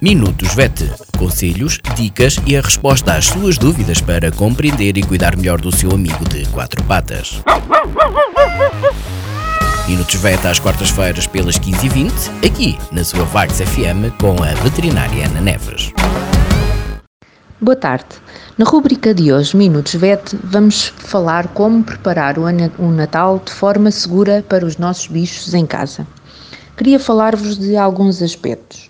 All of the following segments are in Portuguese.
Minutos VET. Conselhos, dicas e a resposta às suas dúvidas para compreender e cuidar melhor do seu amigo de quatro patas. Minutos VET às quartas-feiras pelas 15h20, aqui na sua Vagos FM com a veterinária Ana Neves. Boa tarde. Na rubrica de hoje, Minutos VET, vamos falar como preparar o Natal de forma segura para os nossos bichos em casa. Queria falar-vos de alguns aspectos.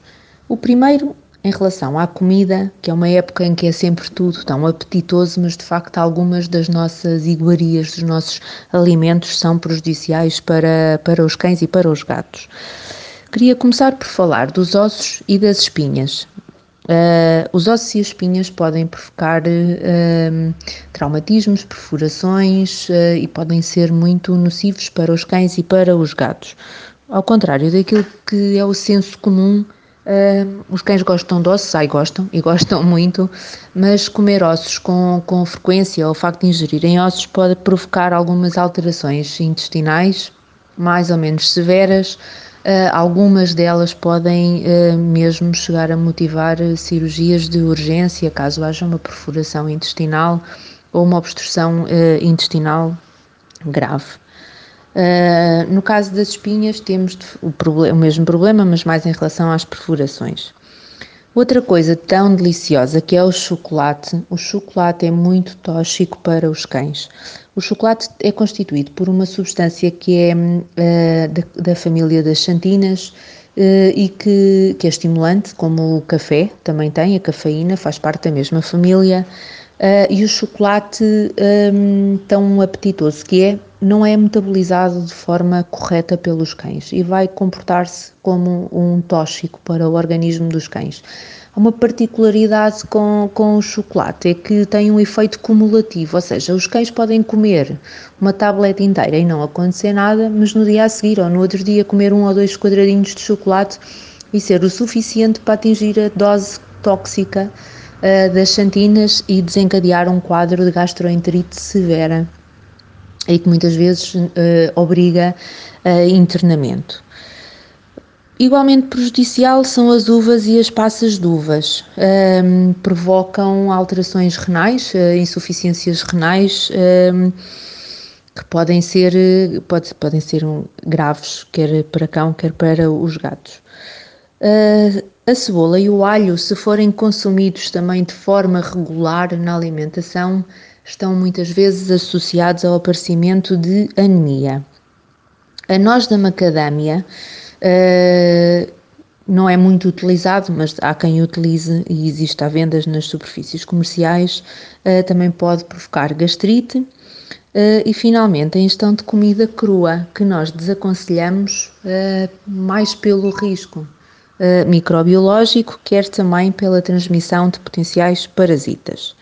O primeiro, em relação à comida, que é uma época em que é sempre tudo tão apetitoso, mas de facto algumas das nossas iguarias, dos nossos alimentos são prejudiciais para, para os cães e para os gatos. Queria começar por falar dos ossos e das espinhas. Uh, os ossos e as espinhas podem provocar uh, traumatismos, perfurações uh, e podem ser muito nocivos para os cães e para os gatos. Ao contrário daquilo que é o senso comum, os cães gostam de ossos, ai gostam e gostam muito, mas comer ossos com, com frequência ou o facto de ingerirem ossos pode provocar algumas alterações intestinais mais ou menos severas Uh, algumas delas podem uh, mesmo chegar a motivar uh, cirurgias de urgência caso haja uma perfuração intestinal ou uma obstrução intestinal grave. No caso das espinhas, temos o, o mesmo problema, mas mais em relação às perfurações. Outra coisa tão deliciosa que é o chocolate. O chocolate é muito tóxico para os cães. O chocolate é constituído por uma substância que é uh, da, da, família das xantinas uh, e que, que, é estimulante, como o café também tem, a cafeína faz parte da mesma família. Uh, e o chocolate um, tão apetitoso que é, não é metabolizado de forma correta pelos cães e vai comportar-se como um tóxico para o organismo dos cães. Há uma particularidade com, com o chocolate, é que tem um efeito cumulativo, ou seja, os cães podem comer uma tableta inteira e não acontecer nada, mas no dia a seguir ou no outro dia comer um ou dois quadradinhos de chocolate e ser o suficiente para atingir a dose tóxica uh, das xantinas e desencadear um quadro de gastroenterite severa e que muitas vezes uh, obriga a internamento. Igualmente prejudicial são as uvas e as passas de uvas. Um, provocam alterações renais, uh, insuficiências renais, um, que podem ser, pode, podem ser um, graves, quer para cão, quer para os gatos. Uh, a cebola e o alho, se forem consumidos também de forma regular na alimentação, estão muitas vezes associados ao aparecimento de anemia. A noz da macadâmia uh, não é muito utilizado, mas há quem utilize e existe vendas nas superfícies comerciais, uh, também pode provocar gastrite. Uh, e finalmente a ingestão de comida crua, que nós desaconselhamos mais pelo risco microbiológico, quer também pela transmissão de potenciais parasitas.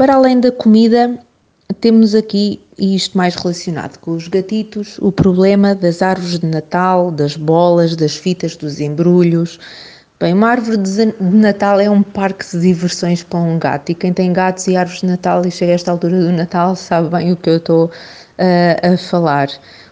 Para além da comida, temos aqui, e isto mais relacionado com os gatitos, o problema das árvores de Natal, das bolas, das fitas, dos embrulhos. Bem, uma árvore de Natal é um parque de diversões para um gato e quem tem gatos e árvores de Natal e chega a esta altura do Natal sabe bem o que eu estou uh, a falar.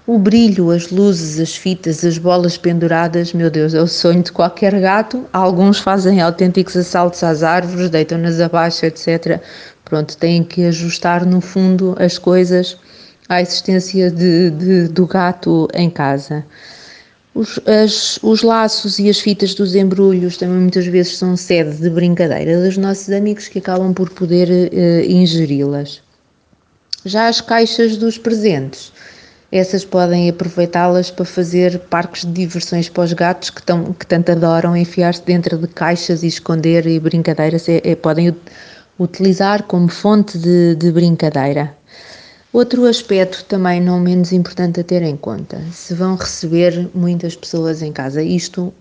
O brilho, as luzes, as fitas, as bolas penduradas, meu Deus, é o sonho de qualquer gato. Alguns fazem autênticos assaltos às árvores, deitam-nas abaixo, etc. Pronto, têm que ajustar no fundo as coisas à existência de, de, do gato em casa. Os, as, os laços e as fitas dos embrulhos também muitas vezes são sede de brincadeira dos nossos amigos que acabam por poder uh, ingeri-las. Já as caixas dos presentes essas podem aproveitá-las para fazer parques de diversões para os gatos que, tão, que tanto adoram enfiar-se dentro de caixas e esconder e brincadeiras, é, é, podem utilizar como fonte de, de brincadeira. Outro aspecto também não menos importante a ter em conta, se vão receber muitas pessoas em casa, isto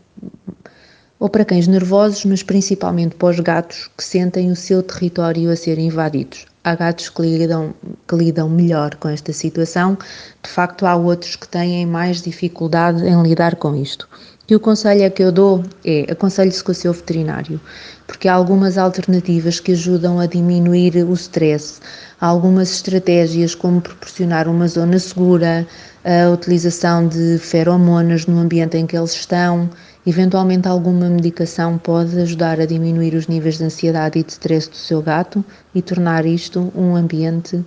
ou para cães nervosos, mas principalmente para os gatos que sentem o seu território a ser invadidos. Há gatos que lidam, que lidam melhor com esta situação, de facto, há outros que têm mais dificuldade em lidar com isto. E o conselho que eu dou é aconselhe-se com o seu veterinário, porque há algumas alternativas que ajudam a diminuir o stress. Há algumas estratégias como proporcionar uma zona segura, a utilização de feromonas no ambiente em que eles estão, eventualmente alguma medicação pode ajudar a diminuir os níveis de ansiedade e de stress do seu gato e tornar isto um ambiente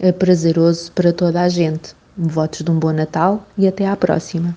eh, prazeroso para toda a gente. Votos de um bom Natal e até à próxima.